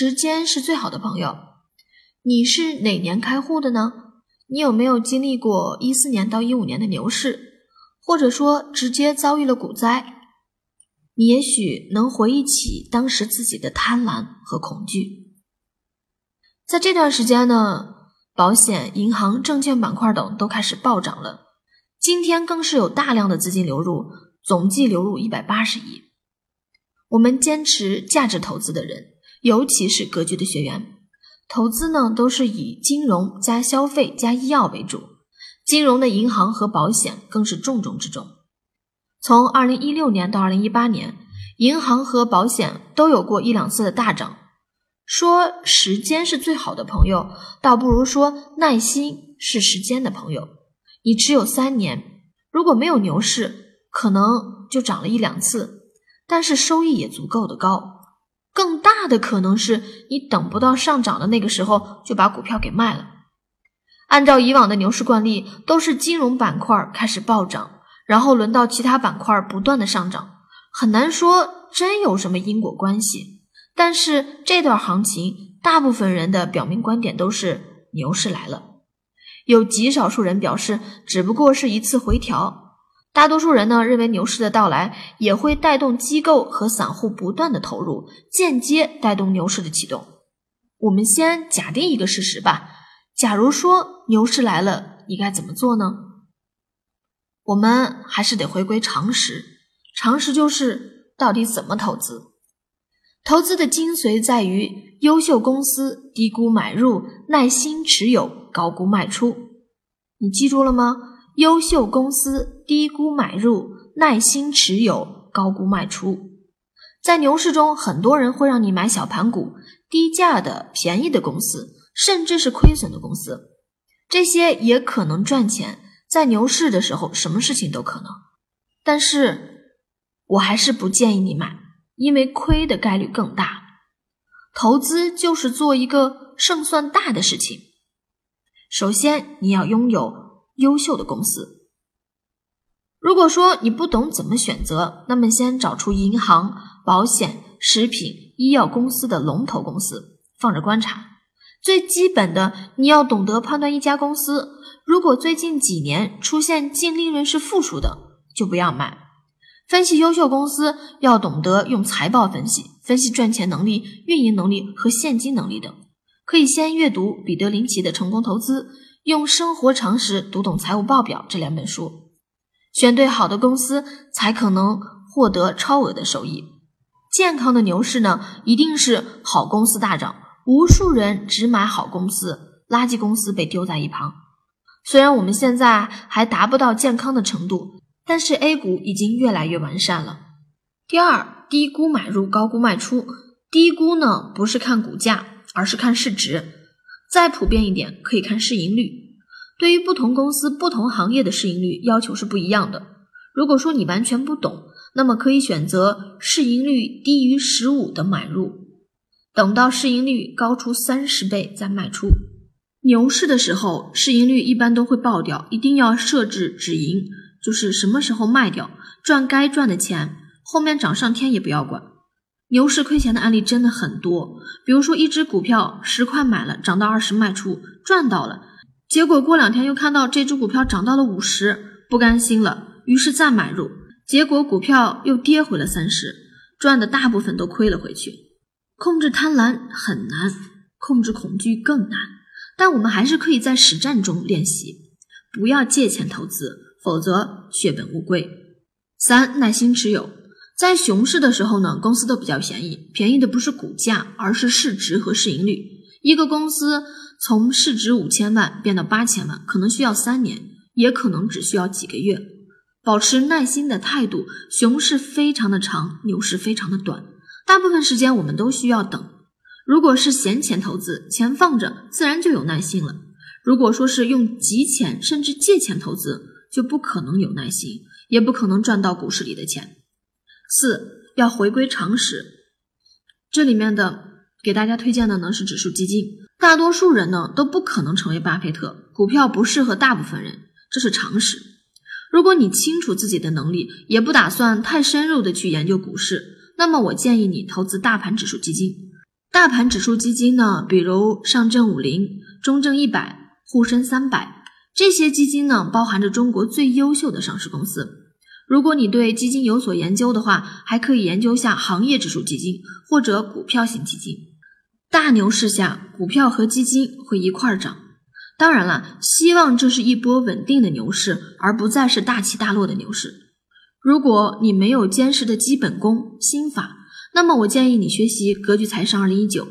时间是最好的朋友。你是哪年开户的呢？你有没有经历过一四年到一五年的牛市，或者说直接遭遇了股灾？你也许能回忆起当时自己的贪婪和恐惧。在这段时间呢，保险、银行、证券板块等都开始暴涨了。今天更是有大量的资金流入，总计流入一百八十亿。我们坚持价值投资的人，尤其是格局的学员。投资呢，都是以金融加消费加医药为主，金融的银行和保险更是重中之重。从二零一六年到二零一八年，银行和保险都有过一两次的大涨。说时间是最好的朋友，倒不如说耐心是时间的朋友。你持有三年，如果没有牛市，可能就涨了一两次，但是收益也足够的高。更大的可能是你等不到上涨的那个时候就把股票给卖了。按照以往的牛市惯例，都是金融板块开始暴涨，然后轮到其他板块不断的上涨，很难说真有什么因果关系。但是这段行情，大部分人的表明观点都是牛市来了，有极少数人表示只不过是一次回调。大多数人呢认为牛市的到来也会带动机构和散户不断的投入，间接带动牛市的启动。我们先假定一个事实吧，假如说牛市来了，你该怎么做呢？我们还是得回归常识，常识就是到底怎么投资？投资的精髓在于优秀公司低估买入，耐心持有，高估卖出。你记住了吗？优秀公司低估买入，耐心持有，高估卖出。在牛市中，很多人会让你买小盘股、低价的、便宜的公司，甚至是亏损的公司。这些也可能赚钱。在牛市的时候，什么事情都可能。但是我还是不建议你买，因为亏的概率更大。投资就是做一个胜算大的事情。首先，你要拥有。优秀的公司，如果说你不懂怎么选择，那么先找出银行、保险、食品、医药公司的龙头公司，放着观察。最基本的，你要懂得判断一家公司，如果最近几年出现净利润是负数的，就不要买。分析优秀公司，要懂得用财报分析，分析赚钱能力、运营能力和现金能力等。可以先阅读彼得林奇的成功投资。用生活常识读懂财务报表这两本书，选对好的公司，才可能获得超额的收益。健康的牛市呢，一定是好公司大涨，无数人只买好公司，垃圾公司被丢在一旁。虽然我们现在还达不到健康的程度，但是 A 股已经越来越完善了。第二，低估买入，高估卖出。低估呢，不是看股价，而是看市值。再普遍一点，可以看市盈率。对于不同公司、不同行业的市盈率要求是不一样的。如果说你完全不懂，那么可以选择市盈率低于十五的买入，等到市盈率高出三十倍再卖出。牛市的时候，市盈率一般都会爆掉，一定要设置止盈，就是什么时候卖掉，赚该赚的钱，后面涨上天也不要管。牛市亏钱的案例真的很多，比如说一只股票十块买了，涨到二十卖出，赚到了，结果过两天又看到这只股票涨到了五十，不甘心了，于是再买入，结果股票又跌回了三十，赚的大部分都亏了回去。控制贪婪很难，控制恐惧更难，但我们还是可以在实战中练习，不要借钱投资，否则血本无归。三，耐心持有。在熊市的时候呢，公司都比较便宜，便宜的不是股价，而是市值和市盈率。一个公司从市值五千万变到八千万，可能需要三年，也可能只需要几个月。保持耐心的态度，熊市非常的长，牛市非常的短，大部分时间我们都需要等。如果是闲钱投资，钱放着，自然就有耐心了。如果说是用急钱甚至借钱投资，就不可能有耐心，也不可能赚到股市里的钱。四要回归常识，这里面的给大家推荐的呢是指数基金。大多数人呢都不可能成为巴菲特，股票不适合大部分人，这是常识。如果你清楚自己的能力，也不打算太深入的去研究股市，那么我建议你投资大盘指数基金。大盘指数基金呢，比如上证五零、中证一百、沪深三百这些基金呢，包含着中国最优秀的上市公司。如果你对基金有所研究的话，还可以研究下行业指数基金或者股票型基金。大牛市下，股票和基金会一块儿涨。当然了，希望这是一波稳定的牛市，而不再是大起大落的牛市。如果你没有坚实的基本功心法，那么我建议你学习《格局财商二零一九》，